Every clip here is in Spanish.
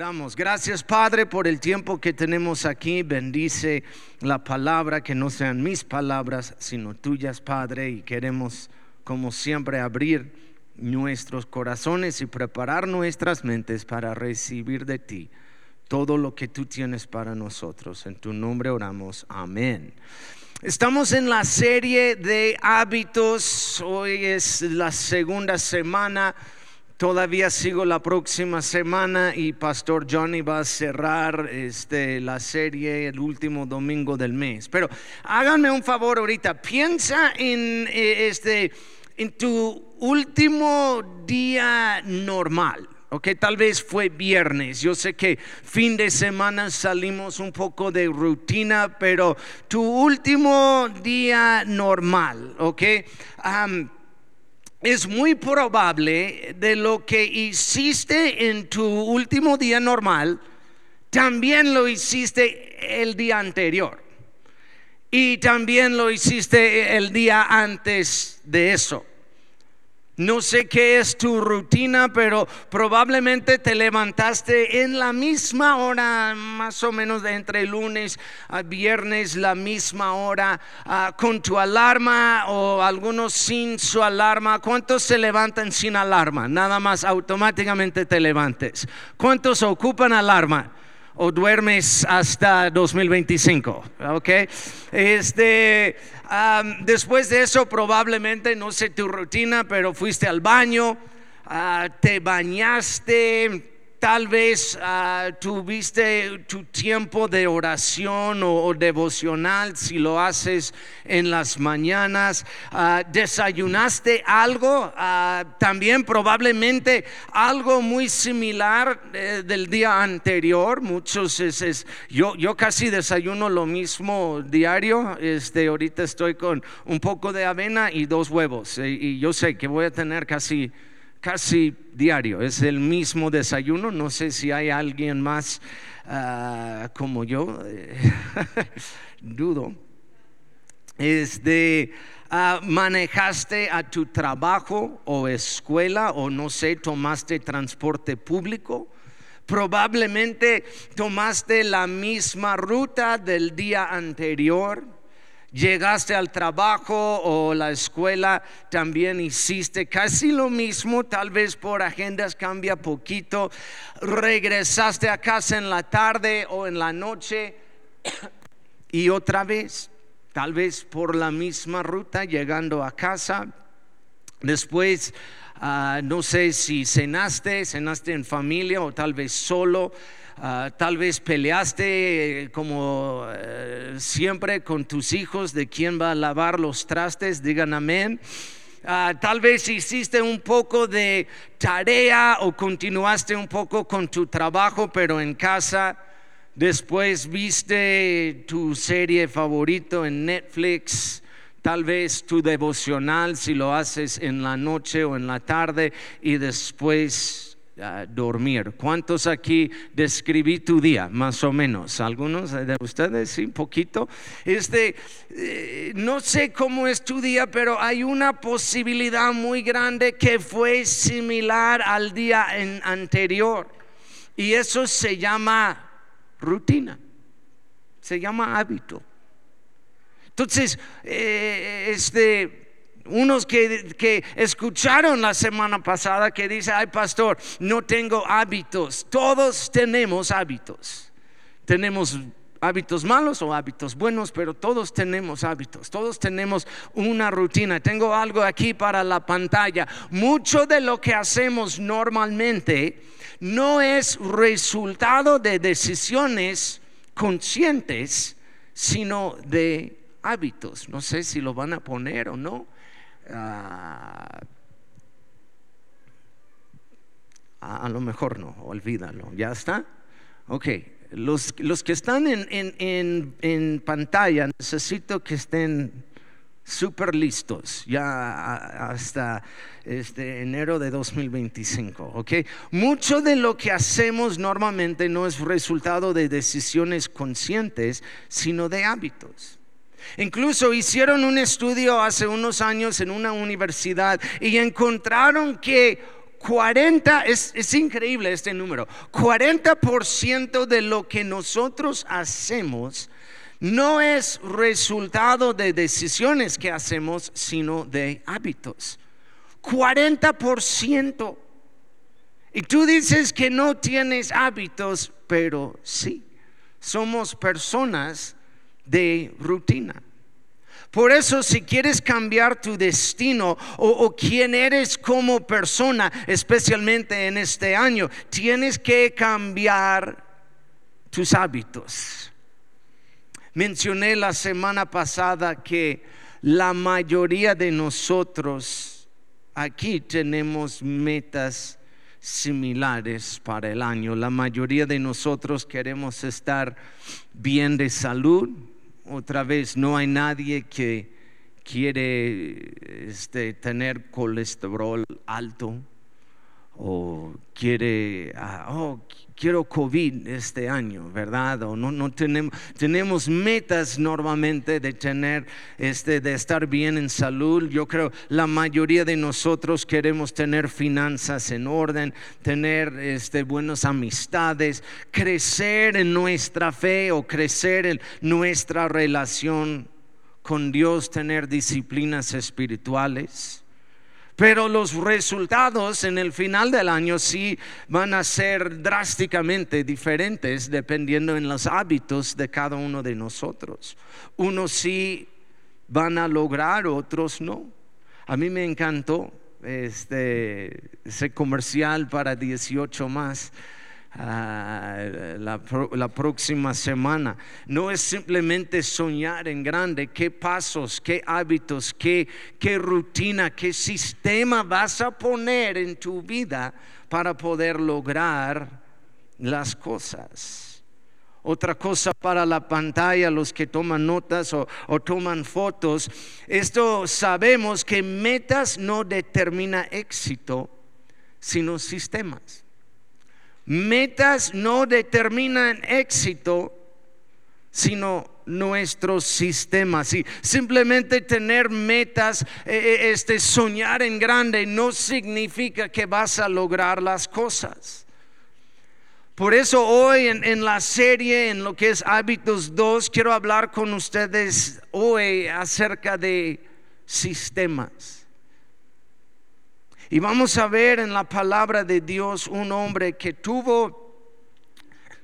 Oramos. Gracias Padre por el tiempo que tenemos aquí. Bendice la palabra, que no sean mis palabras, sino tuyas, Padre. Y queremos, como siempre, abrir nuestros corazones y preparar nuestras mentes para recibir de ti todo lo que tú tienes para nosotros. En tu nombre oramos. Amén. Estamos en la serie de hábitos. Hoy es la segunda semana Todavía sigo la próxima semana y Pastor Johnny va a cerrar este, la serie el último domingo del mes. Pero háganme un favor ahorita, piensa en, eh, este, en tu último día normal. Ok, tal vez fue viernes. Yo sé que fin de semana salimos un poco de rutina, pero tu último día normal, ok es muy probable de lo que hiciste en tu último día normal, también lo hiciste el día anterior. Y también lo hiciste el día antes de eso. No sé qué es tu rutina, pero probablemente te levantaste en la misma hora, más o menos de entre lunes a viernes, la misma hora, ah, con tu alarma o algunos sin su alarma. ¿Cuántos se levantan sin alarma? Nada más automáticamente te levantes. ¿Cuántos ocupan alarma? O duermes hasta 2025, ¿ok? Este, después de eso probablemente, no sé tu rutina, pero fuiste al baño, ah, te bañaste, Tal vez ah, tuviste tu tiempo de oración o, devocional si lo haces en las mañanas. Ah, desayunaste algo, ah, también probablemente algo muy similar eh, del día anterior. Muchos es, yo, yo casi desayuno lo mismo diario. Este, ahorita estoy con un poco de avena y dos huevos. y yo sé que voy a tener casi casi diario, es el mismo desayuno, no sé si hay alguien más ah, como yo, dudo. Este, manejaste a tu trabajo o escuela o no sé, tomaste transporte público. Probablemente tomaste la misma ruta del día anterior llegaste al trabajo o la escuela, también hiciste casi lo mismo, tal vez por agendas cambia poquito, regresaste a casa en la tarde o en la noche y otra vez, tal vez por la misma ruta, llegando a casa, después... Ah, no sé si cenaste, cenaste en familia o tal vez solo, Ah, tal vez peleaste eh, como eh, siempre con tus hijos de quién va a lavar los trastes, digan amén. Ah, tal vez hiciste un poco de tarea o continuaste un poco con tu trabajo, pero en casa. Después viste tu serie favorito en Netflix, tal vez tu devocional si lo haces en la noche o en la tarde y después dormir. ¿Cuántos aquí describí tu día? Más o menos. Algunos de ustedes, sí, un poquito. Este, eh, no sé cómo es tu día, pero hay una posibilidad muy grande que fue similar al día anterior. Y eso se llama rutina. Se llama hábito. Entonces, eh, este unos que, escucharon la semana pasada que dice, ay pastor, no tengo hábitos. Todos tenemos hábitos. Tenemos hábitos malos o hábitos buenos, pero todos tenemos hábitos, todos tenemos una rutina. Tengo algo aquí para la pantalla. Mucho de lo que hacemos normalmente no es resultado de decisiones conscientes, sino de hábitos. No sé si lo van a poner o no. Ah, a, lo mejor no, olvídalo, ¿ya está? Ok, los, los que están en, en, en, pantalla necesito que estén súper listos ya hasta este enero de 2025, ¿ok? Mucho de lo que hacemos normalmente no es resultado de decisiones conscientes, sino de hábitos. Incluso hicieron un estudio hace unos años en una universidad y encontraron que 40, es, es increíble este número, 40% de lo que nosotros hacemos no es resultado de decisiones que hacemos, sino de hábitos. 40%. Y tú dices que no tienes hábitos, pero sí, somos personas de rutina. Por eso si quieres cambiar tu destino o, quién eres como persona, especialmente en este año, tienes que cambiar tus hábitos. Mencioné la semana pasada que la mayoría de nosotros aquí tenemos metas similares para el año. La mayoría de nosotros queremos estar bien de salud. Otra vez, no hay nadie que quiere este, tener colesterol alto o quiere, ah, oh, quiero COVID este año, ¿verdad? O no, no tenemos, tenemos metas normalmente de tener, este, de estar bien en salud. Yo creo la mayoría de nosotros queremos tener finanzas en orden, tener este, buenas amistades, crecer en nuestra fe o crecer en nuestra relación con Dios, tener disciplinas espirituales. Pero los resultados en el final del año sí van a ser drásticamente diferentes dependiendo en los hábitos de cada uno de nosotros. Unos sí van a lograr, otros no. A mí me encantó este ese comercial para 18 más Ah, la, próxima semana. No es simplemente soñar en grande, qué pasos, qué hábitos, qué, qué rutina, qué sistema vas a poner en tu vida para poder lograr las cosas. Otra cosa para la pantalla, los que toman notas o, o, toman fotos, esto sabemos que metas no determina éxito, sino sistemas. Metas no determinan éxito, sino nuestros sistemas. Y simplemente tener metas, eh, eh, este soñar en grande no significa que vas a lograr las cosas. Por eso hoy en, en, la serie, en lo que es Hábitos 2, quiero hablar con ustedes hoy acerca de sistemas. Y vamos a ver en la palabra de Dios un hombre que tuvo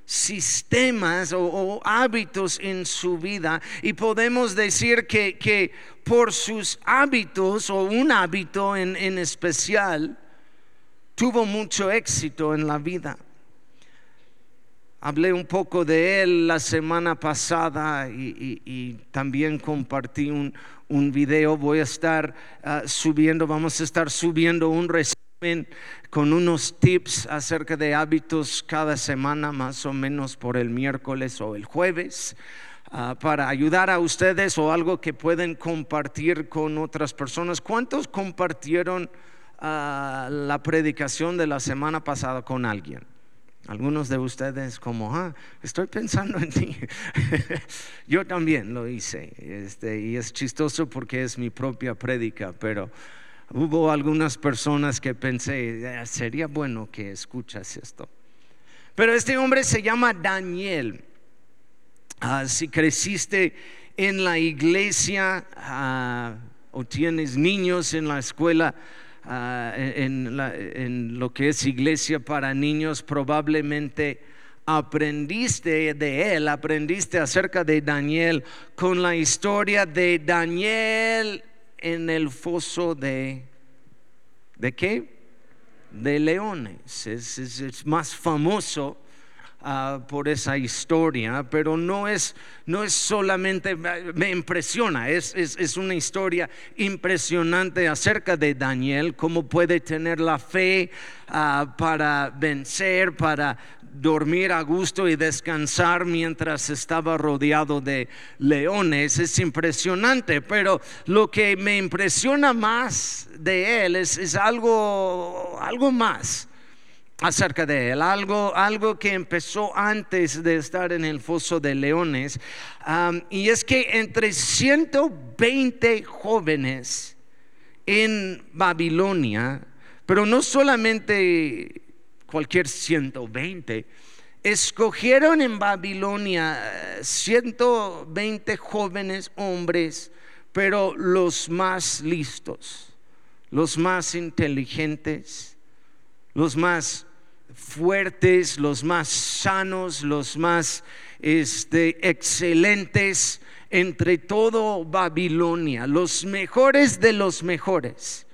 sistemas o, hábitos en su vida y podemos decir que, por sus hábitos o un hábito en, especial tuvo mucho éxito en la vida. Hablé un poco de él la semana pasada y también compartí un, un video, voy a estar ah, subiendo, vamos a estar subiendo un resumen con unos tips acerca de hábitos cada semana, más o menos por el miércoles o el jueves. Ah, para ayudar a ustedes o algo que pueden compartir con otras personas. ¿Cuántos compartieron ah, la predicación de la semana pasada con alguien? Algunos de ustedes como, ah, estoy pensando en ti. Yo también lo hice. Este, y es chistoso porque es mi propia prédica, pero hubo algunas personas que pensé, ah, sería bueno que escuchas esto. Pero este hombre se llama Daniel. Ah, si creciste en la iglesia ah, o tienes niños en la escuela, Ah, en, lo que es iglesia para niños, probablemente aprendiste de él, aprendiste acerca de Daniel con la historia de Daniel en el foso de, ¿de qué? De leones. es más famoso Ah, por esa historia, pero no es, no es solamente, me impresiona, es, es, una historia impresionante acerca de Daniel, cómo puede tener la fe ah, para vencer, para dormir a gusto y descansar mientras estaba rodeado de leones. Es impresionante, pero lo que me impresiona más de él es, es algo, algo más acerca de él, algo, algo que empezó antes de estar en el foso de leones, y es que entre 120 jóvenes en Babilonia Pero no solamente cualquier 120, escogieron en Babilonia 120 jóvenes hombres, pero los más listos, los más inteligentes, los más fuertes, los más sanos, los más este, excelentes entre todo Babilonia, los mejores de los mejores.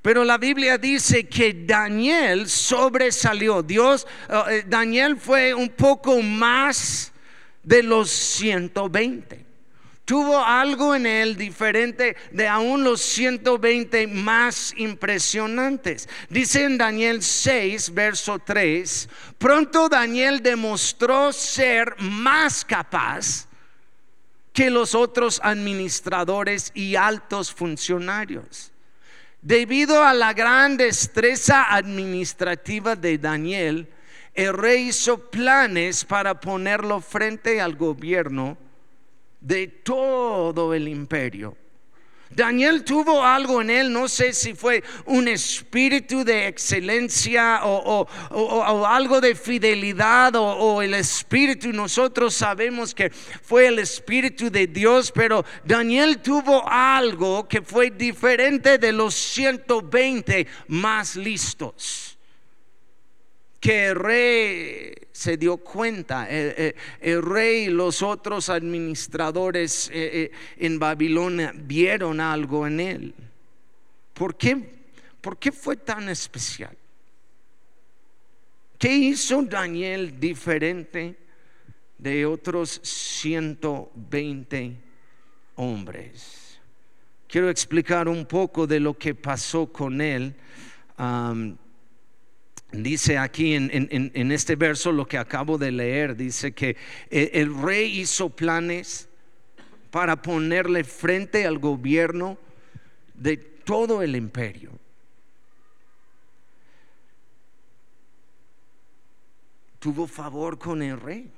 Pero la Biblia dice que Daniel sobresalió. Dios, eh, eh, Daniel fue un poco más de los 120. Tuvo algo en él diferente de aún los 120 más impresionantes. Dice en Daniel 6, verso 3, pronto Daniel demostró ser más capaz que los otros administradores y altos funcionarios. Debido a la gran destreza administrativa de Daniel, el rey hizo planes para ponerlo frente al gobierno de todo el imperio. Daniel tuvo algo en él, no sé si fue un espíritu de excelencia o, algo de fidelidad o, el espíritu, nosotros sabemos que fue el espíritu de Dios, pero Daniel tuvo algo que fue diferente de los 120 más listos que el rey se dio cuenta, el, rey y los otros administradores eh, eh, en Babilonia vieron algo en él. ¿Por qué, ¿Por qué fue tan especial? ¿Qué hizo Daniel diferente de otros 120 hombres? Quiero explicar un poco de lo que pasó con él. Dice aquí en, este verso lo que acabo de leer, dice que eh, el rey hizo planes para ponerle frente al gobierno de todo el imperio. Tuvo favor con el rey.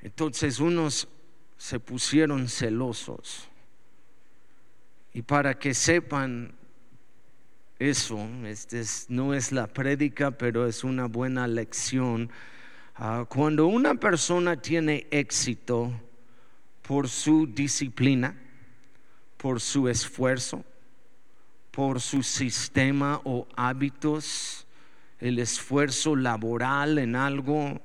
Entonces unos se pusieron celosos. Y para que sepan eso, este no es la prédica, pero es una buena lección. Ah, cuando una persona tiene éxito por su disciplina, por su esfuerzo, por su sistema o hábitos, el esfuerzo laboral en algo,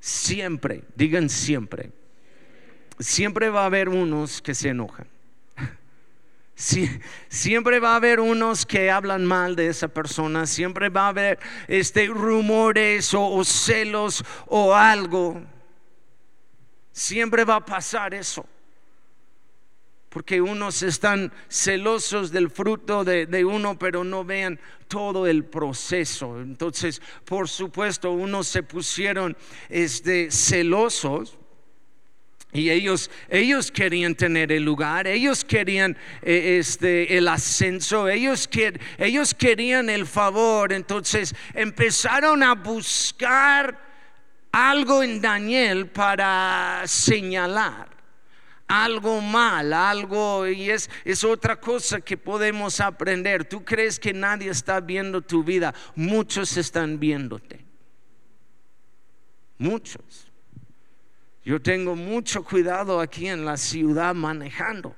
siempre, digan siempre, siempre va a haber unos que se enojan siempre va a haber unos que hablan mal de esa persona, siempre va a haber este, rumores o, celos o algo. Siempre va a pasar eso. Porque unos están celosos del fruto de, de, uno, pero no vean todo el proceso. Entonces, por supuesto, unos se pusieron este, celosos y ellos, ellos querían tener el lugar, ellos querían eh, este, el ascenso, ellos, ellos querían el favor. Entonces empezaron a buscar algo en Daniel para señalar algo mal, algo, y es, es otra cosa que podemos aprender. Tú crees que nadie está viendo tu vida, muchos están viéndote. Muchos. Yo tengo mucho cuidado aquí en la ciudad manejando,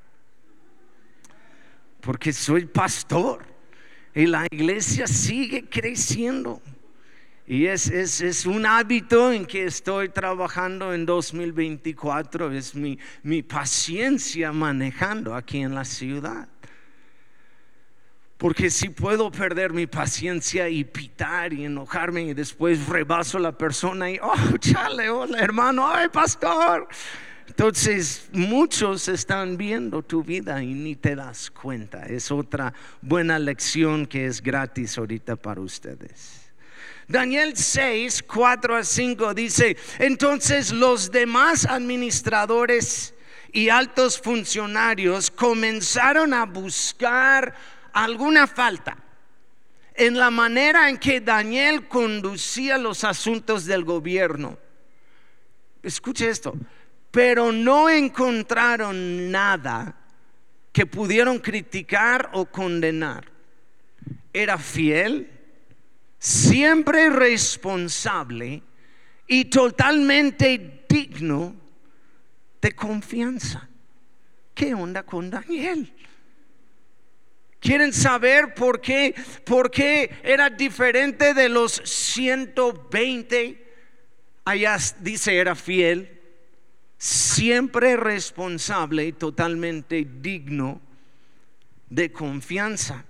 porque soy pastor y la iglesia sigue creciendo. Y es, es, es, un hábito en que estoy trabajando en 2024, es mi, mi paciencia manejando aquí en la ciudad. Porque si puedo perder mi paciencia y pitar y enojarme y después rebaso a la persona y, oh, chale, hola hermano, ay pastor. Entonces muchos están viendo tu vida y ni te das cuenta. Es otra buena lección que es gratis ahorita para ustedes. Daniel 6, 4 a 5 dice, entonces los demás administradores y altos funcionarios comenzaron a buscar alguna falta en la manera en que Daniel conducía los asuntos del gobierno. Escuche esto, pero no encontraron nada que pudieron criticar o condenar. era fiel, siempre responsable y totalmente digno de confianza. ¿Qué onda con Daniel? ¿Quieren saber por qué, por qué era diferente de los 120? Allá dice era fiel, siempre responsable y totalmente digno de confianza.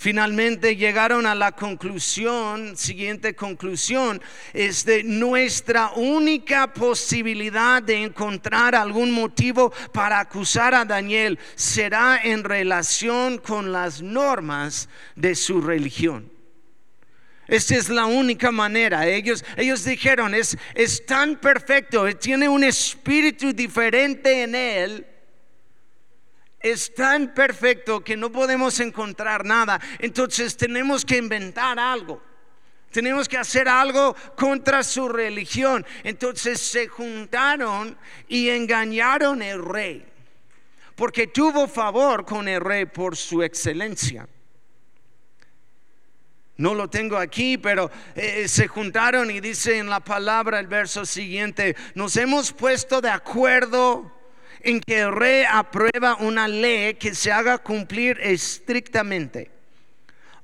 Finalmente llegaron a la conclusión, siguiente conclusión, es de nuestra única posibilidad de encontrar algún motivo para acusar a Daniel será en relación con las normas de su religión. Esta es la única manera. Ellos, ellos dijeron, es, es tan perfecto, tiene un espíritu diferente en él es tan perfecto que no podemos encontrar nada. Entonces tenemos que inventar algo. Tenemos que hacer algo contra su religión. Entonces se juntaron y engañaron al rey. Porque tuvo favor con el rey por su excelencia. No lo tengo aquí, pero eh, se juntaron y dice en la palabra el verso siguiente, nos hemos puesto de acuerdo en que el rey aprueba una ley que se haga cumplir estrictamente.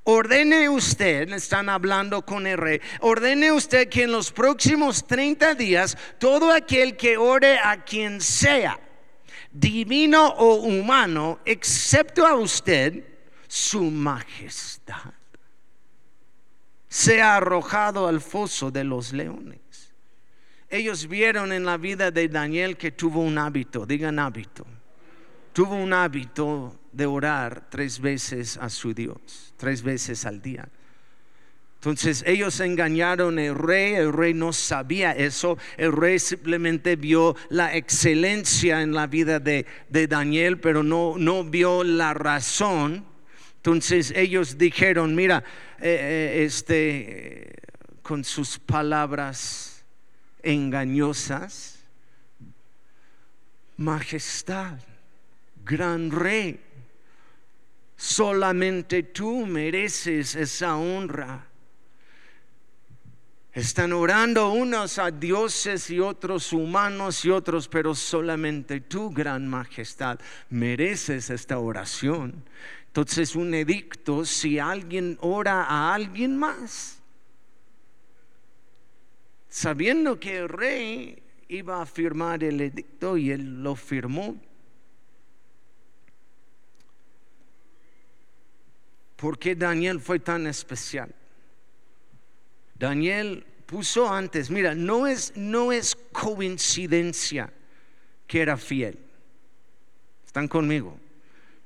Ordene usted, están hablando con el rey, ordene usted que en los próximos 30 días todo aquel que ore a quien sea, divino o humano, excepto a usted, su majestad, sea arrojado al foso de los leones ellos vieron en la vida de Daniel que tuvo un hábito, digan hábito, tuvo un hábito de orar tres veces a su Dios, tres veces al día. Entonces ellos engañaron al rey, el rey no sabía eso, el rey simplemente vio la excelencia en la vida de, Daniel, pero no, no vio la razón. Entonces ellos dijeron, mira, eh, eh, este, con sus palabras, engañosas. Majestad, gran rey, solamente tú mereces esa honra. Están orando unos a dioses y otros humanos y otros, pero solamente tú, gran majestad, mereces esta oración. Entonces un edicto, si alguien ora a alguien más, sabiendo que el rey iba a firmar el edicto y él lo firmó. ¿Por qué Daniel fue tan especial? Daniel puso antes, mira, no es, no es coincidencia que era fiel. ¿Están conmigo?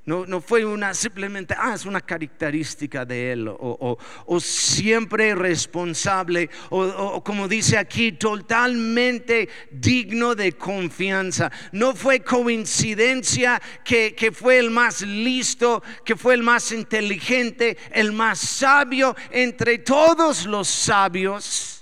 No, fue una simplemente, ah, es una característica de él, o, siempre responsable, o, como dice aquí, totalmente digno de confianza. No fue coincidencia que, que fue el más listo, que fue el más inteligente, el más sabio entre todos los sabios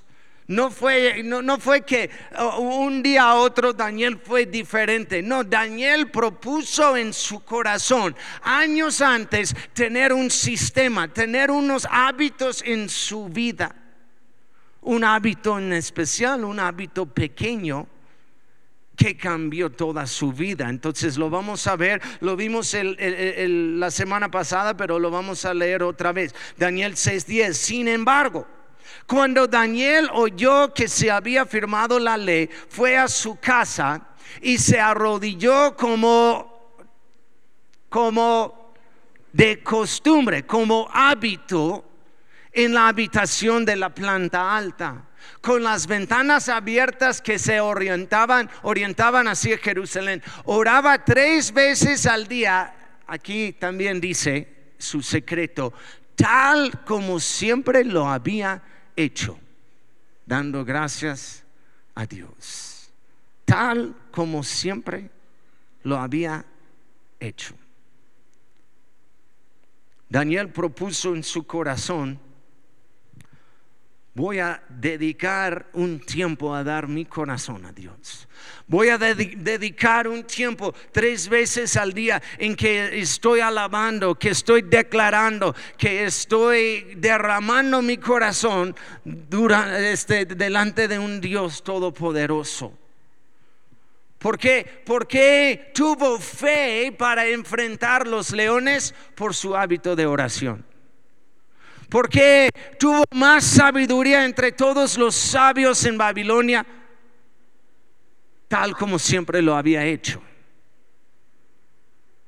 no fue, no, fue que un día a otro Daniel fue diferente. No, Daniel propuso en su corazón años antes tener un sistema, tener unos hábitos en su vida. Un hábito en especial, un hábito pequeño que cambió toda su vida. Entonces lo vamos a ver, lo vimos la semana pasada, pero lo vamos a leer otra vez. Daniel 6:10. Sin embargo, cuando Daniel oyó que se había firmado la ley, fue a su casa y se arrodilló como, como de costumbre, como hábito en la habitación de la planta alta con las ventanas abiertas que se orientaban, orientaban hacia Jerusalén. Oraba tres veces al día. Aquí también dice su secreto, tal como siempre lo había hecho, dando gracias a Dios, tal como siempre lo había hecho. Daniel propuso en su corazón voy a dedicar un tiempo a dar mi corazón a Dios. Voy a dedicar un tiempo tres veces al día en que estoy alabando, que estoy declarando, que estoy derramando mi corazón este, delante de un Dios todopoderoso. ¿Por qué? Porque tuvo fe para enfrentar los leones por su hábito de oración. Porque tuvo más sabiduría entre todos los sabios en Babilonia, tal como siempre lo había hecho.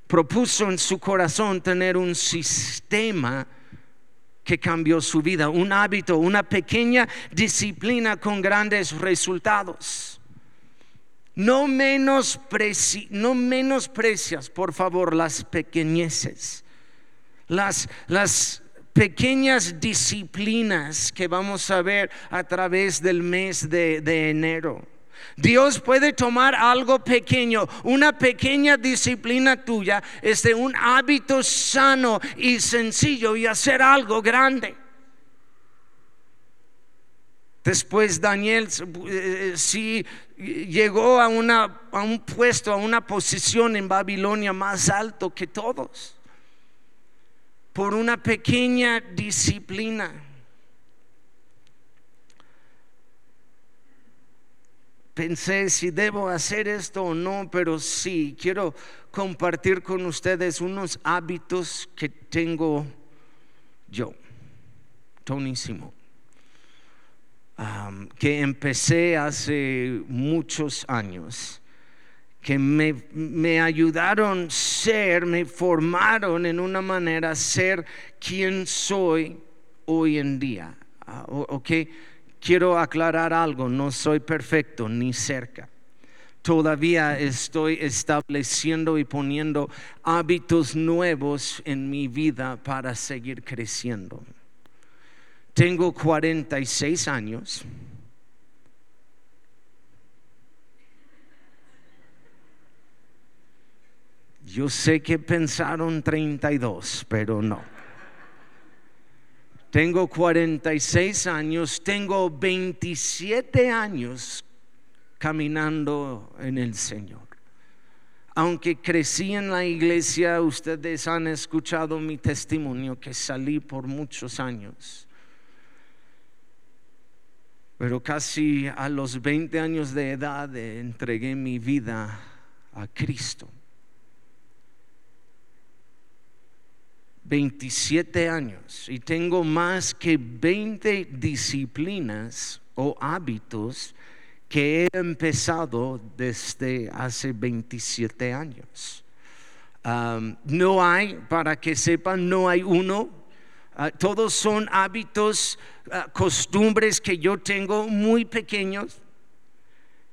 Propuso en su corazón tener un sistema que cambió su vida, un hábito, una pequeña disciplina con grandes resultados. No, no menosprecias, por favor, las pequeñeces, las, las pequeñas disciplinas que vamos a ver a través del mes de, enero. Dios puede tomar algo pequeño, una pequeña disciplina tuya, este un hábito sano y sencillo y hacer algo grande. Después Daniel eh, sí llegó a, una, a un puesto, a una posición en Babilonia más alto que todos por una pequeña disciplina. Pensé si debo hacer esto o no, pero sí, quiero compartir con ustedes unos hábitos que tengo yo, tonísimo, que empecé hace muchos años que me, me, ayudaron ser, me formaron en una manera ser quien soy hoy en día. Ah, ok, quiero aclarar algo, no soy perfecto ni cerca. Todavía estoy estableciendo y poniendo hábitos nuevos en mi vida para seguir creciendo. Tengo 46 años Yo sé que pensaron 32, pero no. Tengo 46 años, tengo 27 años caminando en el Señor. Aunque crecí en la iglesia, ustedes han escuchado mi testimonio que salí por muchos años. Pero casi a los 20 años de edad entregué mi vida a Cristo. 27 años y tengo más que 20 disciplinas o hábitos que he empezado desde hace 27 años. no hay, para que sepan, no hay uno. Ah, todos son hábitos, ah, costumbres que yo tengo muy pequeños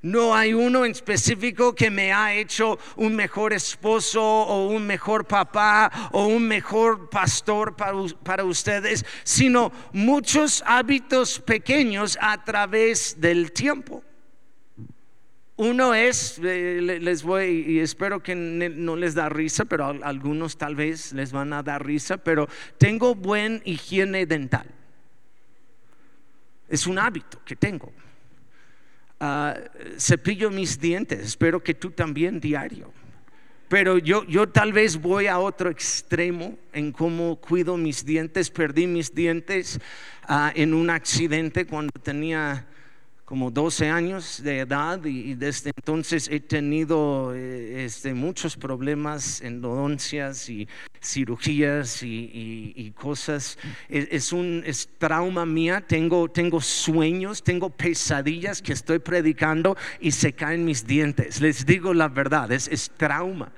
no hay uno en específico que me ha hecho un mejor esposo o un mejor papá o un mejor pastor para, ustedes, sino muchos hábitos pequeños a través del tiempo. Uno es, eh, les voy, y espero que no les da risa, pero algunos tal vez les van a dar risa, pero tengo buen higiene dental. Es un hábito que tengo. Ah, cepillo mis dientes, espero que tú también diario. Pero yo, yo tal vez voy a otro extremo en cómo cuido mis dientes. Perdí mis dientes ah, en un accidente cuando tenía como 12 años de edad y, desde entonces he tenido eh, este, muchos problemas, endodoncias y cirugías y, cosas. Es, un trauma mía, tengo, tengo sueños, tengo pesadillas que estoy predicando y se caen mis dientes. Les digo la verdad, es trauma.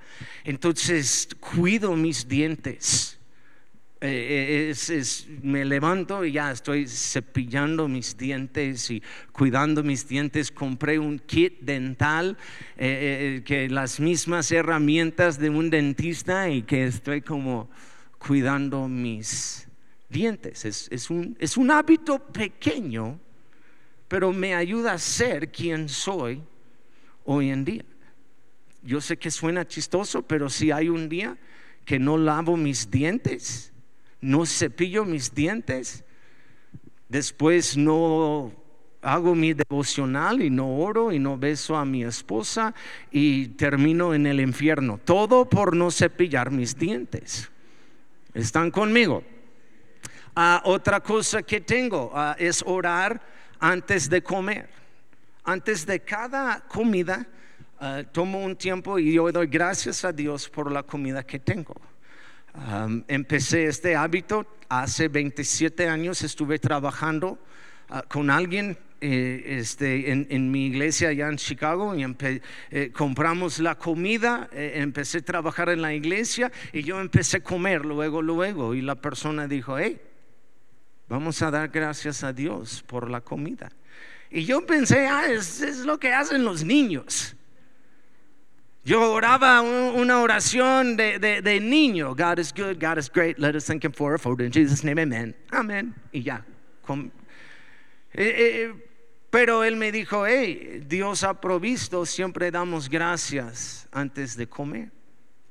Entonces cuido mis dientes. Eh, eh, me levanto y ya estoy cepillando mis dientes y cuidando mis dientes. Compré un kit dental, eh, que las mismas herramientas de un dentista y que estoy como cuidando mis dientes. Es un hábito pequeño, pero me ayuda a ser quien soy hoy en día. Yo sé que suena chistoso, pero si hay un día que no lavo mis dientes, no cepillo mis dientes, Después no hago mi devocional y no oro y no beso a mi esposa y termino en el infierno. Todo por no cepillar mis dientes. ¿Están conmigo? Ah, otra cosa que tengo ah, es orar antes de comer. Antes de cada comida, ah, tomo un tiempo y yo doy gracias a Dios por la comida que tengo. Empecé este hábito hace 27 años, estuve trabajando con alguien eh, este, en, mi iglesia allá en Chicago y eh, compramos la comida, eh, empecé a trabajar en la iglesia y yo empecé a comer luego, luego. Y la persona dijo, hey, vamos a dar gracias a Dios por la comida. Y yo pensé, ah, es, es lo que hacen los niños. Yo oraba una oración de, de, niño. God is good, God is great. Let us thank Him for our In Jesus' name, amen. Amen. Y ya. Pero él me dijo, hey, Dios ha provisto, siempre damos gracias antes de comer.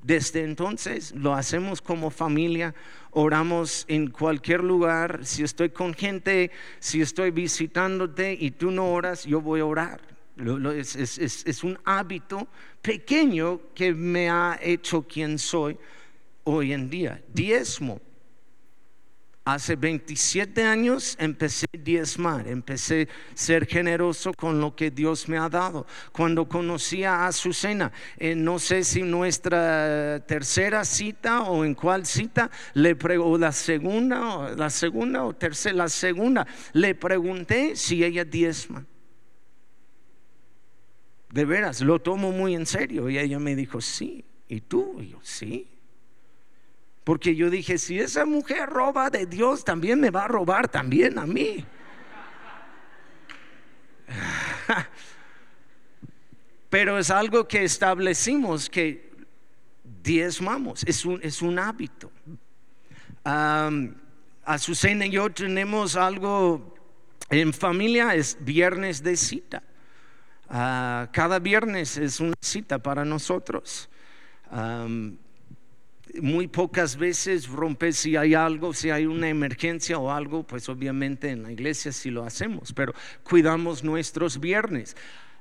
Desde entonces lo hacemos como familia, oramos en cualquier lugar. Si estoy con gente, si estoy visitándote y tú no oras, yo voy a orar. Es, un hábito pequeño que me ha hecho quien soy hoy en día. Diezmo Hace 27 años empecé a diezmar, empecé a ser generoso con lo que Dios me ha dado. Cuando conocí a Azucena, eh, no sé si nuestra tercera cita o en cuál cita, o la segunda, la segunda o tercera, la segunda, le pregunté si ella diezma. De veras, lo tomo muy en serio. Y ella me dijo, sí. ¿Y tú? Y yo, sí. Porque yo dije, si esa mujer roba de Dios, también me va a robar también a mí. Pero es algo que establecimos que diezmamos, es un, es un hábito. Azucena y yo tenemos algo en familia, es viernes de cita. Ah, cada viernes es una cita para nosotros muy pocas veces rompe si hay algo, si hay una emergencia o algo, pues obviamente en la iglesia sí lo hacemos, pero cuidamos nuestros viernes.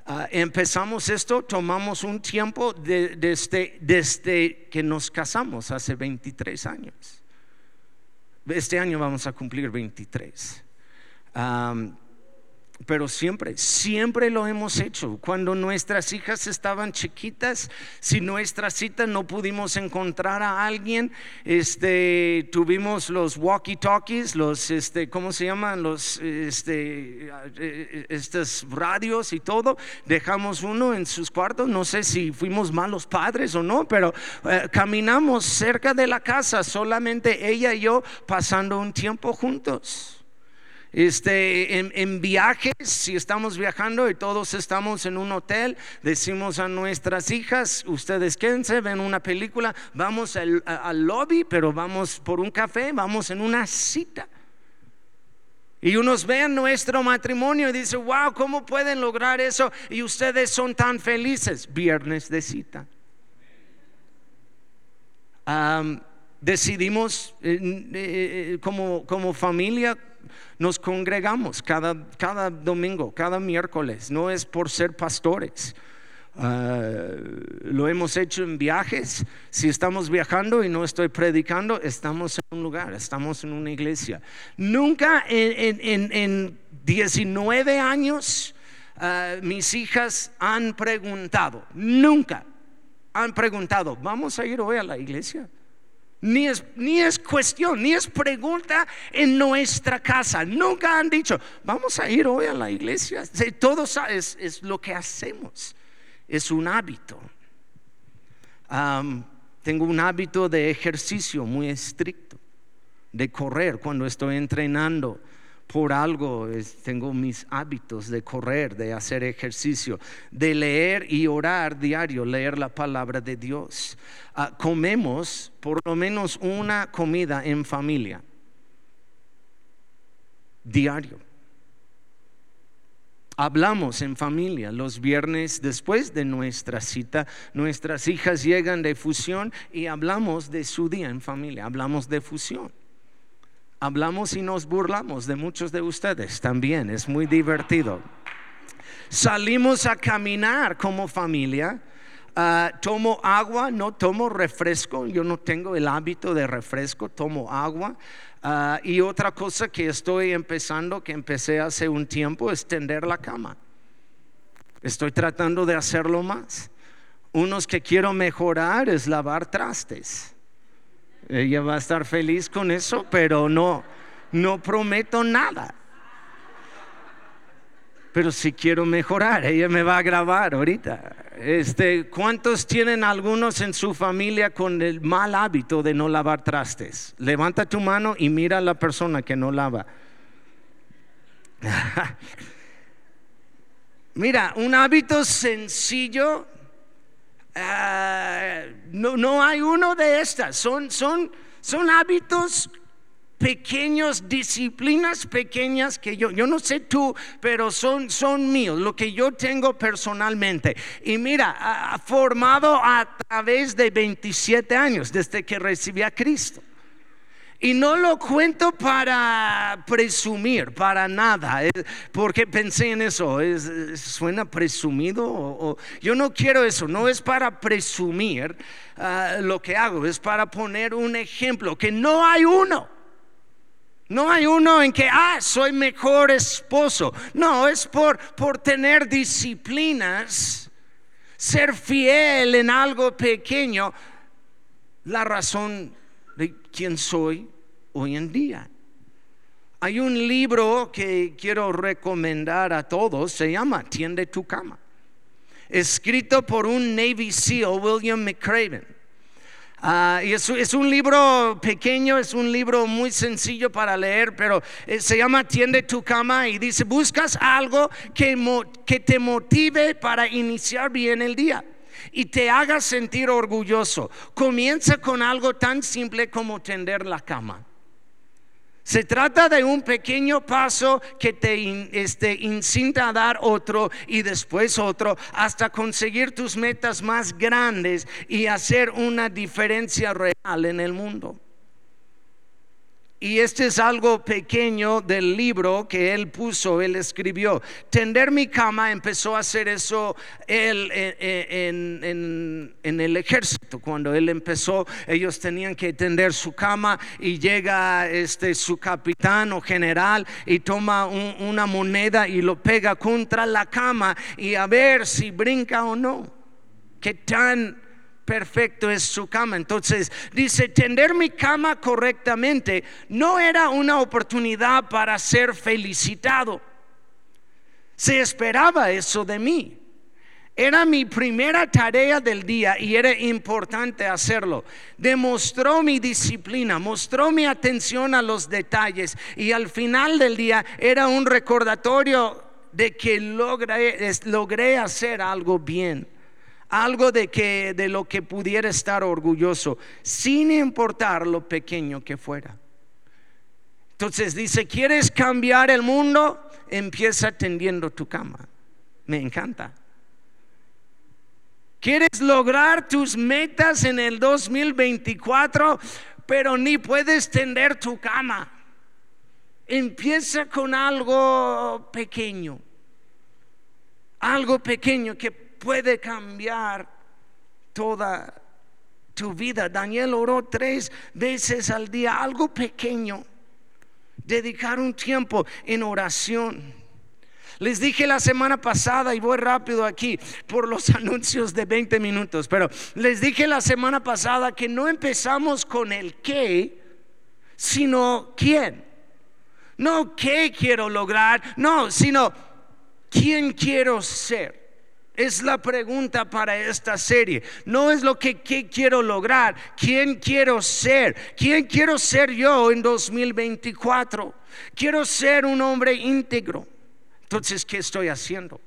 Ah, empezamos esto, tomamos un tiempo desde, desde, que nos casamos hace 23 años. Este año vamos a cumplir 23 pero siempre, siempre lo hemos hecho. Cuando nuestras hijas estaban chiquitas, si nuestra cita no pudimos encontrar a alguien, este, tuvimos los walkie-talkies, los, este, ¿cómo se llaman? Los, este, estos radios y todo. Dejamos uno en sus cuartos. No sé si fuimos malos padres o no, pero eh, caminamos cerca de la casa, solamente ella y yo pasando un tiempo juntos. Este, en, viajes, si estamos viajando y todos estamos en un hotel, decimos a nuestras hijas, ustedes quédense, ven una película, vamos al, lobby, pero vamos por un café, vamos en una cita. Y unos ven nuestro matrimonio y dicen, wow, ¿cómo pueden lograr eso? Y ustedes son tan felices. Viernes de cita. decidimos eh, eh, como, como familia nos congregamos cada, cada domingo, cada miércoles. No es por ser pastores. Ah, lo hemos hecho en viajes. Si estamos viajando y no estoy predicando, estamos en un lugar, estamos en una iglesia. Nunca en, 19 años ah, mis hijas han preguntado, nunca han preguntado, ¿vamos a ir hoy a la iglesia? Ni es, ni es cuestión, ni es pregunta en nuestra casa. Nunca han dicho, vamos a ir hoy a la iglesia. Todo es, es lo que hacemos. Es un hábito. tengo un hábito de ejercicio muy estricto, de correr cuando estoy entrenando por algo tengo mis hábitos de correr, de hacer ejercicio, de leer y orar diario, leer la palabra de Dios. Ah, comemos por lo menos una comida en familia, diario. Hablamos en familia los viernes después de nuestra cita. Nuestras hijas llegan de fusión y hablamos de su día en familia. Hablamos de fusión Hablamos y nos burlamos de muchos de ustedes también, es muy divertido. Salimos a caminar como familia. Ah, tomo agua, no tomo refresco, yo no tengo el hábito de refresco, tomo agua. Ah, y otra cosa que estoy empezando, que empecé hace un tiempo, es tender la cama. Estoy tratando de hacerlo más. Unos que quiero mejorar es lavar trastes. Ella va a estar feliz con eso, pero no, no prometo nada. Pero si quiero mejorar, ella me va a grabar ahorita. Este, ¿cuántos tienen algunos en su familia con el mal hábito de no lavar trastes? Levanta tu mano y mira a la persona que no lava. Mira, un hábito sencillo Ah, no, no, hay uno de estas. Son, son, son hábitos pequeños, disciplinas pequeñas que yo, yo no sé tú, pero son, son míos, lo que yo tengo personalmente. Y mira, formado a través de 27 años desde que recibí a Cristo. Y no lo cuento para presumir, para nada, porque pensé en eso, ¿suena presumido? yo no quiero eso, no es para presumir ah, lo que hago, es para poner un ejemplo, que no hay uno. No hay uno en que, ah, soy mejor esposo. No, es por, por tener disciplinas, ser fiel en algo pequeño. La razón quién soy hoy en día. Hay un libro que quiero recomendar a todos, se llama Tiende tu cama, escrito por un Navy SEAL, William McCraven. Ah, y es, un libro pequeño, es un libro muy sencillo para leer, pero eh, se llama Tiende tu cama y dice, buscas algo que te motive para iniciar bien el día y te haga sentir orgulloso. Comienza con algo tan simple como tender la cama. Se trata de un pequeño paso que te este, incinta a dar otro y después otro hasta conseguir tus metas más grandes y hacer una diferencia real en el mundo. Y este es algo pequeño del libro que él puso, él escribió. Tender mi cama empezó a hacer eso él en, el ejército. Cuando él empezó, ellos tenían que tender su cama y llega este, su capitán o general y toma una moneda y lo pega contra la cama y a ver si brinca o no. Qué tan perfecto es su cama. Entonces dice, tender mi cama correctamente no era una oportunidad para ser felicitado. Se esperaba eso de mí. Era mi primera tarea del día y era importante hacerlo. Demostró mi disciplina, mostró mi atención a los detalles y al final del día era un recordatorio de que logré, logré hacer algo bien algo de, que, de lo que pudiera estar orgulloso, sin importar lo pequeño que fuera. Entonces dice, ¿quieres cambiar el mundo? Empieza tendiendo tu cama. Me encanta. ¿Quieres lograr tus metas en el 2024? Pero ni puedes tender tu cama. Empieza con algo pequeño. Algo pequeño que puede cambiar toda tu vida. Daniel oró tres veces al día, algo pequeño. Dedicar un tiempo en oración. Les dije la semana pasada, y voy rápido aquí por los anuncios de 20 minutos, pero les dije la semana pasada que no empezamos con el qué, sino quién. No qué quiero lograr, no, sino quién quiero ser. Es la pregunta para esta serie. No es lo que, quiero lograr, quién quiero ser, quién quiero ser yo en 2024. Quiero ser un hombre íntegro. Entonces, ¿qué estoy haciendo?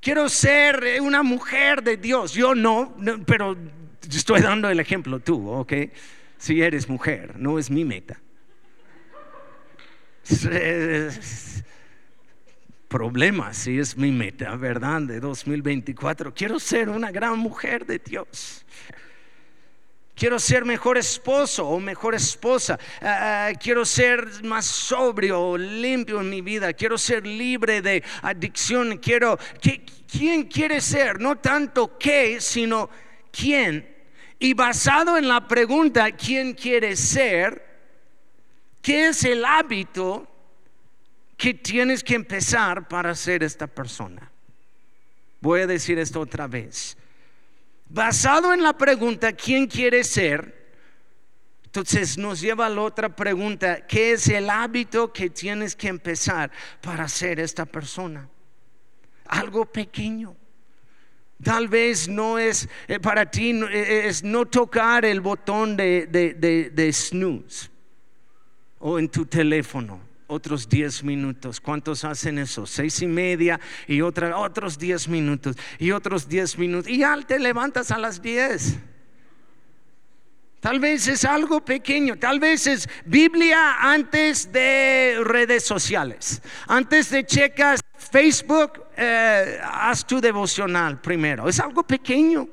Quiero ser una mujer de Dios. Yo no, pero estoy dando el ejemplo tú, ¿ok? Si eres mujer, no es mi meta si es mi meta, ¿verdad? De 2024. Quiero ser una gran mujer de Dios. Quiero ser mejor esposo o mejor esposa. Ah, ah, quiero ser más sobrio o limpio en mi vida. Quiero ser libre de adicción. Quiero. ¿Quién quiere ser? No tanto qué, sino quién. Y basado en la pregunta, ¿quién quiere ser? ¿Qué es el hábito que tienes que empezar para ser esta persona? Voy a decir esto otra vez. Basado en la pregunta, ¿quién quiere ser? Entonces nos lleva a la otra pregunta, ¿qué es el hábito que tienes que empezar para ser esta persona? Algo pequeño. Tal vez no es eh, para ti, eh, es no tocar el botón de, de, de snooze o en tu teléfono otros 10 minutos. ¿Cuántos hacen eso? Seis y media y otra, otros 10 minutos y otros 10 minutos. Y ya te levantas a las 10. Tal vez es algo pequeño, tal vez es Biblia antes de redes sociales. Antes de checas Facebook, eh, haz tu devocional primero. Es algo pequeño.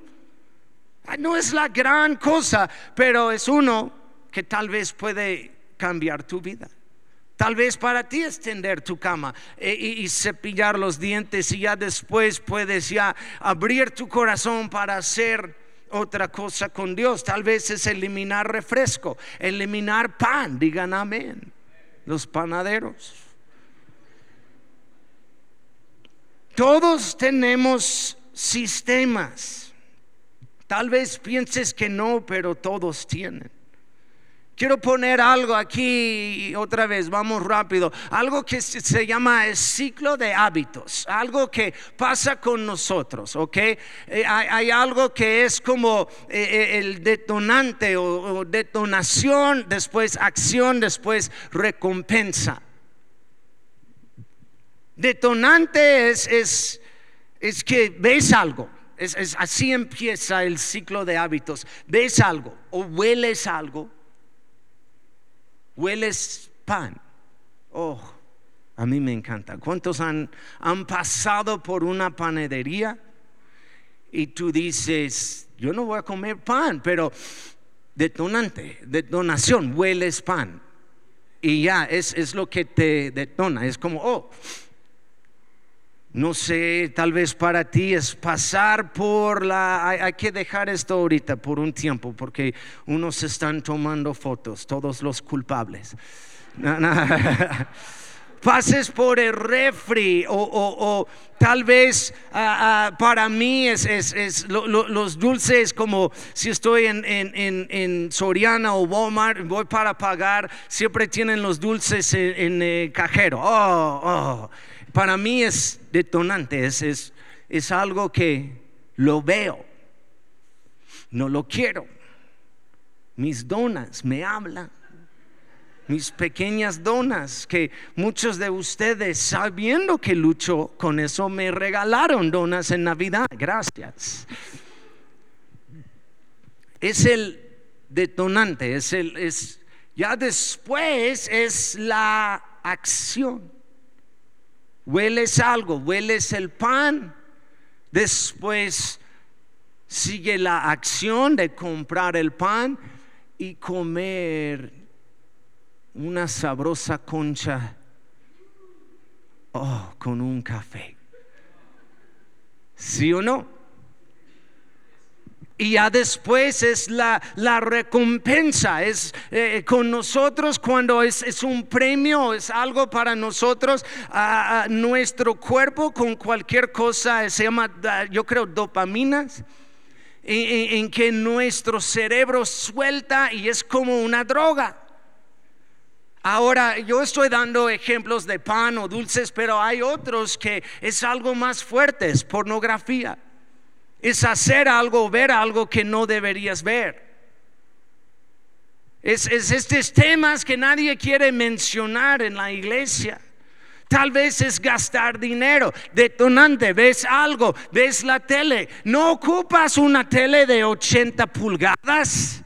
No es la gran cosa, pero es uno que tal vez puede cambiar tu vida. Tal vez para ti extender tu cama eh, y, cepillar los dientes y ya después puedes ya abrir tu corazón para hacer otra cosa con Dios. Tal vez es eliminar refresco, eliminar pan, digan amén. Los panaderos. Todos tenemos sistemas. Tal vez pienses que no, pero todos tienen. Quiero poner algo aquí otra vez, vamos rápido. Algo que se llama el ciclo de hábitos, algo que pasa con nosotros, ¿ok? Eh, hay, algo que es como eh, eh, el detonante o, detonación, después acción, después recompensa. Detonante es, es, es que ves algo. es, así empieza el ciclo de hábitos. Ves algo o hueles algo hueles pan. Oh, a mí me encanta. ¿Cuántos han, han pasado por una panadería y tú dices, yo no voy a comer pan, pero detonante, detonación, hueles pan. Y ya, es, es lo que te detona. Es como, oh, no sé, tal vez para ti es pasar por la... Hay, que dejar esto ahorita por un tiempo porque unos están tomando fotos, todos los culpables. Pases por el refri o, tal vez ah, ah, para mí es, los dulces como si estoy en, en, Soriana o Walmart, voy para pagar, siempre tienen los dulces en, el cajero. Oh, oh para mí es detonante, es, es, algo que lo veo, no lo quiero. Mis donas me hablan mis pequeñas donas, que muchos de ustedes, sabiendo que lucho con eso, me regalaron donas en Navidad. Gracias. Es el detonante, es el, es, ya después es la acción. Hueles algo, hueles el pan. Después sigue la acción de comprar el pan y comer una sabrosa concha oh, con un café. ¿Sí o no? Y ya después es la, recompensa, es eh, con nosotros cuando es, un premio, es algo para nosotros, a, nuestro cuerpo con cualquier cosa, se llama, yo creo, dopaminas, en que nuestro cerebro suelta y es como una droga. Ahora, yo estoy dando ejemplos de pan o dulces, pero hay otros que es algo más fuerte, es pornografía es hacer algo, ver algo que no deberías ver. Es, estos temas que nadie quiere mencionar en la iglesia. Tal vez es gastar dinero, detonante, ves algo, ves la tele. No ocupas una tele de 80 pulgadas.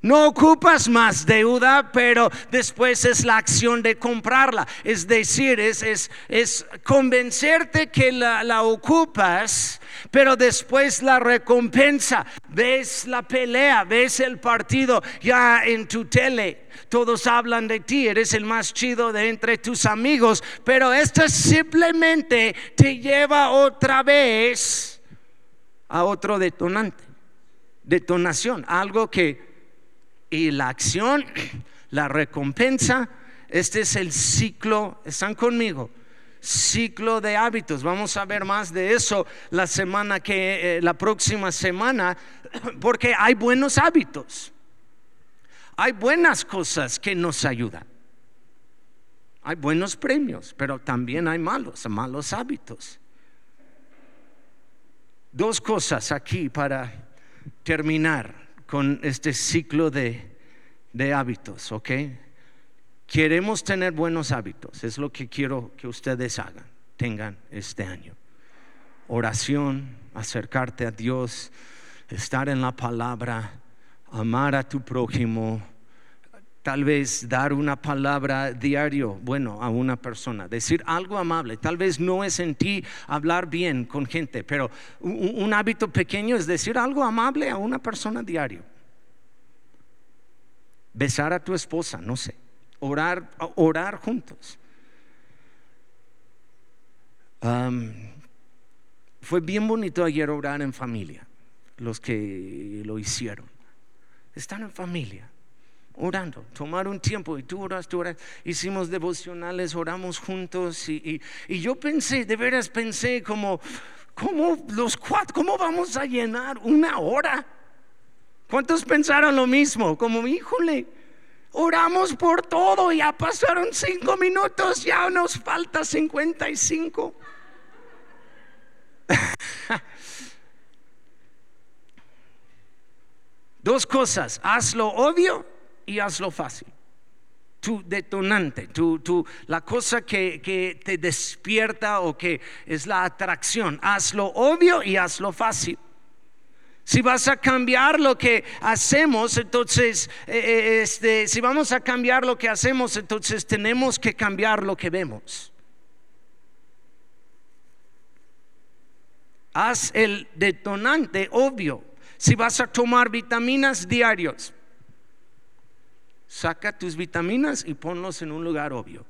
No ocupas más deuda, pero después es la acción de comprarla. Es decir, es, es, es convencerte que la, la, ocupas, pero después la recompensa. Ves la pelea, ves el partido ya en tu tele. Todos hablan de ti, eres el más chido de entre tus amigos, pero esto simplemente te lleva otra vez a otro detonante, detonación, algo que y la acción, la recompensa. Este es el ciclo, están conmigo, ciclo de hábitos. Vamos a ver más de eso la semana que, eh, la próxima semana, porque hay buenos hábitos. Hay buenas cosas que nos ayudan. Hay buenos premios, pero también hay malos, malos hábitos. Dos cosas aquí para terminar con este ciclo de, hábitos, ¿ok? Queremos tener buenos hábitos, es lo que quiero que ustedes hagan, tengan este año. Oración, acercarte a Dios, estar en la palabra, amar a tu prójimo, tal vez dar una palabra diario, bueno, a una persona, decir algo amable. Tal vez no es en ti hablar bien con gente, pero un, hábito pequeño es decir algo amable a una persona diario. Besar a tu esposa, no sé. Orar, orar juntos. fue bien bonito ayer orar en familia, los que lo hicieron. Están en familia orando, tomar un tiempo y tú oras, tú oras, hicimos devocionales, oramos juntos y, yo pensé, de veras pensé como, ¿cómo los cuatro, cómo vamos a llenar una hora? ¿Cuántos pensaron lo mismo? Como, híjole, oramos por todo, ya pasaron cinco minutos, ya nos falta 55. Dos cosas, hazlo obvio y hazlo fácil. Tu detonante, tu, la cosa que, que te despierta o que es la atracción, hazlo obvio y hazlo fácil. Si vas a cambiar lo que hacemos, entonces, eh, eh, este, si vamos a cambiar lo que hacemos, entonces tenemos que cambiar lo que vemos. Haz el detonante obvio. Si vas a tomar vitaminas diarios, saca tus vitaminas y ponlos en un lugar obvio.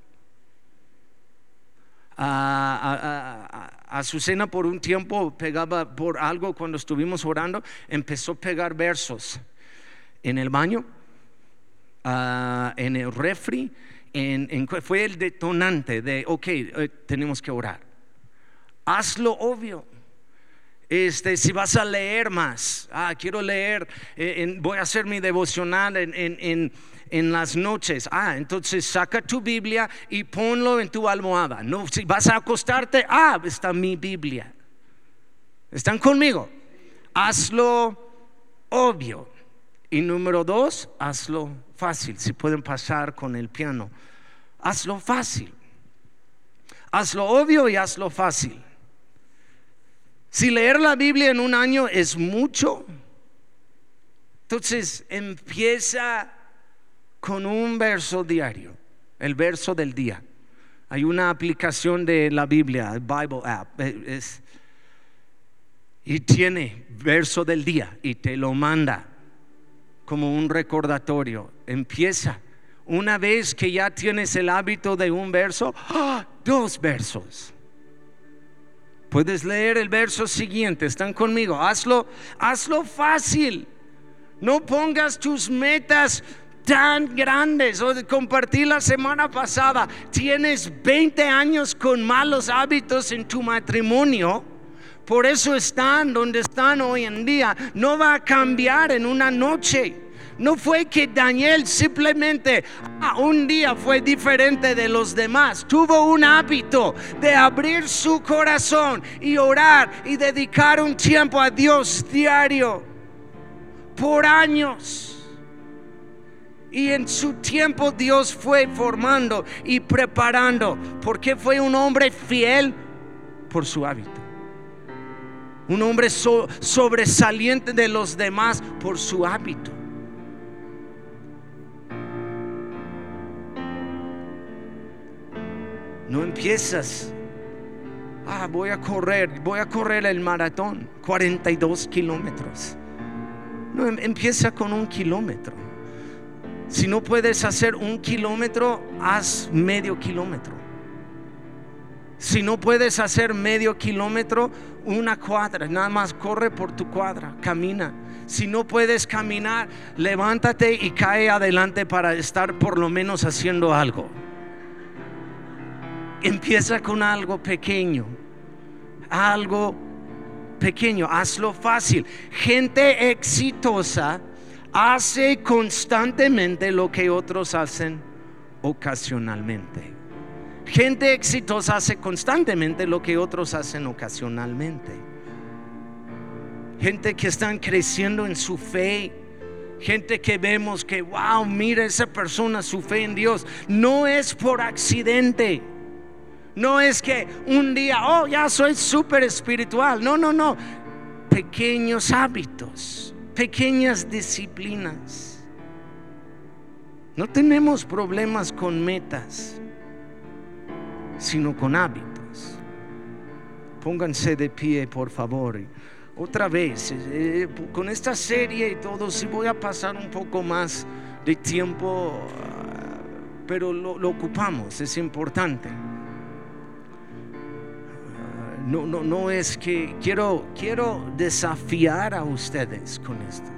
A, Azucena por un tiempo pegaba por algo cuando estuvimos orando, empezó a pegar versos en el baño, en el refri, en, fue el detonante de, ok, eh, tenemos que orar. Hazlo obvio. Este, si vas a leer más, ah, quiero leer, eh, voy a hacer mi devocional en en las noches. Ah, entonces saca tu Biblia y ponlo en tu almohada. No, si vas a acostarte, ah, está mi Biblia. ¿Están conmigo? Hazlo obvio. Y número dos, hazlo fácil. Si pueden pasar con el piano, hazlo fácil. Hazlo obvio y hazlo fácil. Si leer la Biblia en un año es mucho, entonces empieza con un verso diario, el verso del día. Hay una aplicación de la Biblia, Bible App, eh, y tiene verso del día y te lo manda como un recordatorio. Empieza. Una vez que ya tienes el hábito de un verso, ¡ah! dos versos. Puedes leer el verso siguiente, están conmigo. Hazlo, hazlo fácil. No pongas tus metas tan grandes. O compartí la semana pasada, tienes 20 años con malos hábitos en tu matrimonio. Por eso están donde están hoy en día. No va a cambiar en una noche. No fue que Daniel simplemente ah, un día fue diferente de los demás. Tuvo un hábito de abrir su corazón y orar y dedicar un tiempo a Dios diario por años. Y en su tiempo Dios fue formando y preparando, porque fue un hombre fiel por su hábito. Un hombre sobresaliente de los demás por su hábito. No empiezas, ah, voy a correr, voy a correr el maratón, 42 kilómetros. No, em, empieza con un kilómetro si no puedes hacer un kilómetro, haz medio kilómetro. Si no puedes hacer medio kilómetro, una cuadra, nada más corre por tu cuadra, camina. Si no puedes caminar, levántate y cae adelante para estar por lo menos haciendo algo. Empieza con algo pequeño, algo pequeño, hazlo fácil. Gente exitosa hace constantemente lo que otros hacen ocasionalmente. Gente exitosa hace constantemente lo que otros hacen ocasionalmente. Gente que están creciendo en su fe. Gente que vemos que, wow, mira esa persona, su fe en Dios. No es por accidente. No es que un día, oh, ya soy súper espiritual. No, no, no. Pequeños hábitos, pequeñas disciplinas. No tenemos problemas con metas sino con hábitos. Pónganse de pie, por favor. Otra vez, eh, con esta serie y todo, si voy a pasar un poco más de tiempo, ah, pero lo ocupamos, es importante. No, no, no es que quiero, quiero desafiar a ustedes con esto.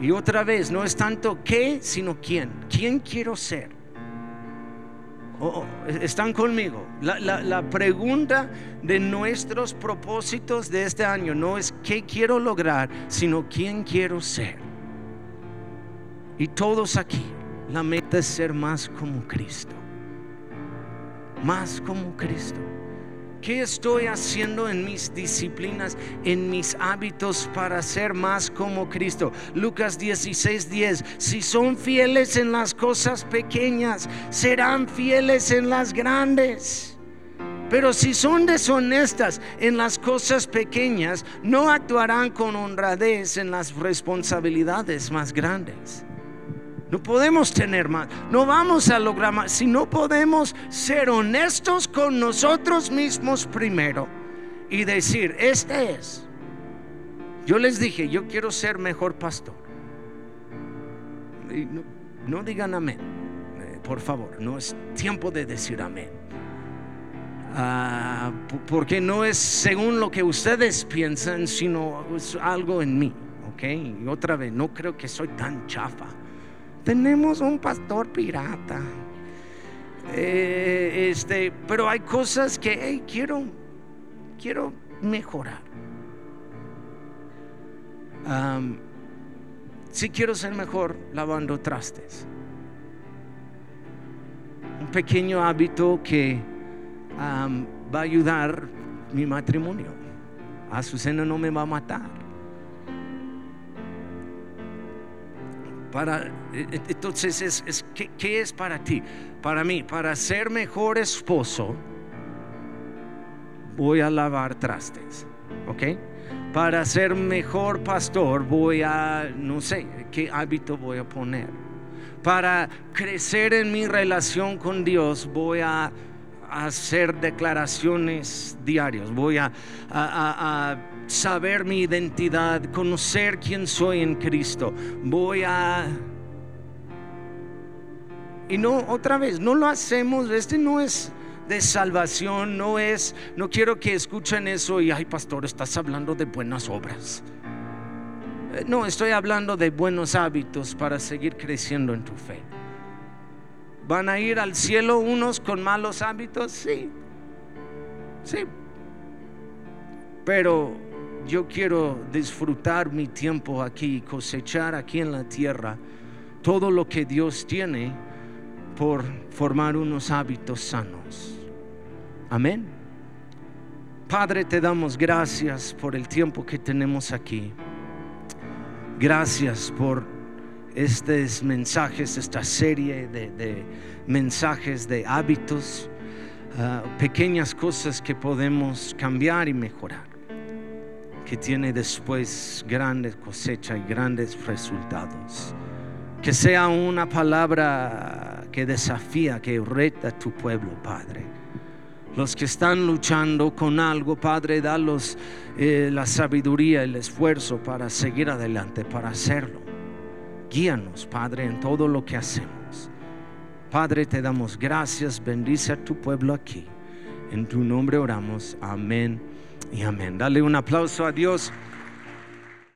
Y otra vez, no es tanto qué, sino quién. ¿Quién quiero ser? Oh, oh, están conmigo. La, pregunta de nuestros propósitos de este año no es qué quiero lograr, sino quién quiero ser. Y todos aquí, la meta es ser más como Cristo. Más como Cristo. ¿Qué estoy haciendo en mis disciplinas, en mis hábitos para ser más como Cristo? Lucas 16, 10. Si son fieles en las cosas pequeñas, serán fieles en las grandes. Pero si son deshonestas en las cosas pequeñas, no actuarán con honradez en las responsabilidades más grandes. No podemos tener más. No vamos a lograr más. Si no podemos ser honestos con nosotros mismos primero y decir, este es. Yo les dije, yo quiero ser mejor pastor. no, digan amén, eh, por favor. No es tiempo de decir amén. Ah, porque no es según lo que ustedes piensan, sino algo en mí. ¿ok? Y otra vez, no creo que soy tan chafa tenemos un pastor pirata. Eh, este, pero hay cosas que quiero, quiero mejorar. si quiero ser mejor lavando trastes. Un pequeño hábito que va a ayudar mi matrimonio. A su cena no me va a matar. Para, e, e, entonces, es, ¿qué, es para ti? Para mí, para ser mejor esposo, voy a lavar trastes, ¿ok? Para ser mejor pastor, voy a, no sé, qué hábito voy a poner. Para crecer en mi relación con Dios, voy a hacer declaraciones diarias, voy a, a saber mi identidad, conocer quién soy en Cristo. Voy a... Y no, otra vez, no lo hacemos, este no es de salvación, no es, no quiero que escuchen eso y, ay pastor, estás hablando de buenas obras. Eh, no, estoy hablando de buenos hábitos para seguir creciendo en tu fe. ¿Van a ir al cielo unos con malos hábitos? Sí. Sí. Pero yo quiero disfrutar mi tiempo aquí, cosechar aquí en la tierra todo lo que Dios tiene por formar unos hábitos sanos. Amén. Padre, te damos gracias por el tiempo que tenemos aquí. Gracias por estos mensajes, esta serie de, mensajes de hábitos, ah, pequeñas cosas que podemos cambiar y mejorar que tiene después grandes cosechas y grandes resultados. Que sea una palabra que desafía, que reta a tu pueblo, Padre. Los que están luchando con algo, Padre, dalos eh, la sabiduría, el esfuerzo para seguir adelante, para hacerlo. Guíanos, Padre, en todo lo que hacemos. Padre, te damos gracias, bendice a tu pueblo aquí. En tu nombre oramos, amén y amén. Dale un aplauso a Dios.